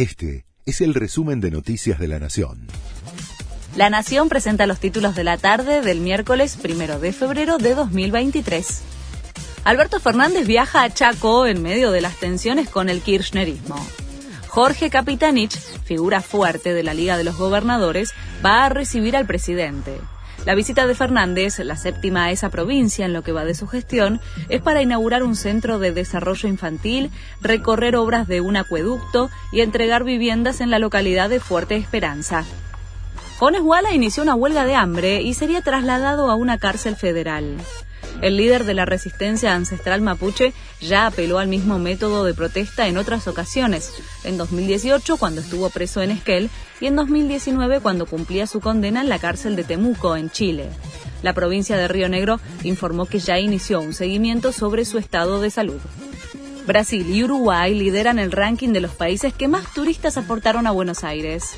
Este es el resumen de Noticias de la Nación. La Nación presenta los títulos de la tarde del miércoles primero de febrero de 2023. Alberto Fernández viaja a Chaco en medio de las tensiones con el kirchnerismo. Jorge Capitanich, figura fuerte de la Liga de los Gobernadores, va a recibir al presidente. La visita de Fernández, la séptima a esa provincia en lo que va de su gestión, es para inaugurar un centro de desarrollo infantil, recorrer obras de un acueducto y entregar viviendas en la localidad de Fuerte Esperanza. Jones Walla inició una huelga de hambre y sería trasladado a una cárcel federal. El líder de la resistencia ancestral mapuche ya apeló al mismo método de protesta en otras ocasiones, en 2018 cuando estuvo preso en Esquel y en 2019 cuando cumplía su condena en la cárcel de Temuco, en Chile. La provincia de Río Negro informó que ya inició un seguimiento sobre su estado de salud. Brasil y Uruguay lideran el ranking de los países que más turistas aportaron a Buenos Aires.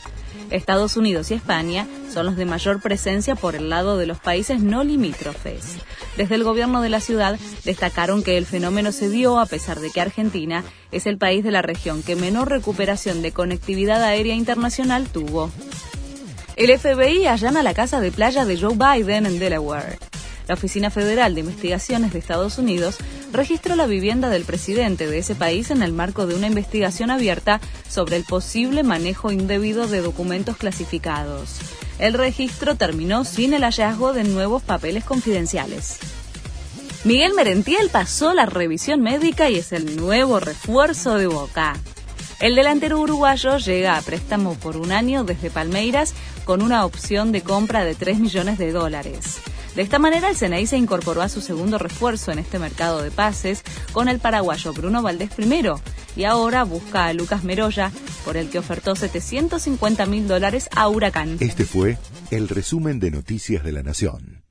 Estados Unidos y España son los de mayor presencia por el lado de los países no limítrofes. Desde el gobierno de la ciudad destacaron que el fenómeno se dio a pesar de que Argentina es el país de la región que menor recuperación de conectividad aérea internacional tuvo. El FBI allana la casa de playa de Joe Biden en Delaware. La Oficina Federal de Investigaciones de Estados Unidos registró la vivienda del presidente de ese país en el marco de una investigación abierta sobre el posible manejo indebido de documentos clasificados. El registro terminó sin el hallazgo de nuevos papeles confidenciales. Miguel Merentiel pasó la revisión médica y es el nuevo refuerzo de Boca. El delantero uruguayo llega a préstamo por un año desde Palmeiras con una opción de compra de 3 millones de dólares. De esta manera, el CNI se incorporó a su segundo refuerzo en este mercado de pases con el paraguayo Bruno Valdés primero y ahora busca a Lucas Meroya, por el que ofertó 750 mil dólares a Huracán. Este fue el resumen de Noticias de la Nación.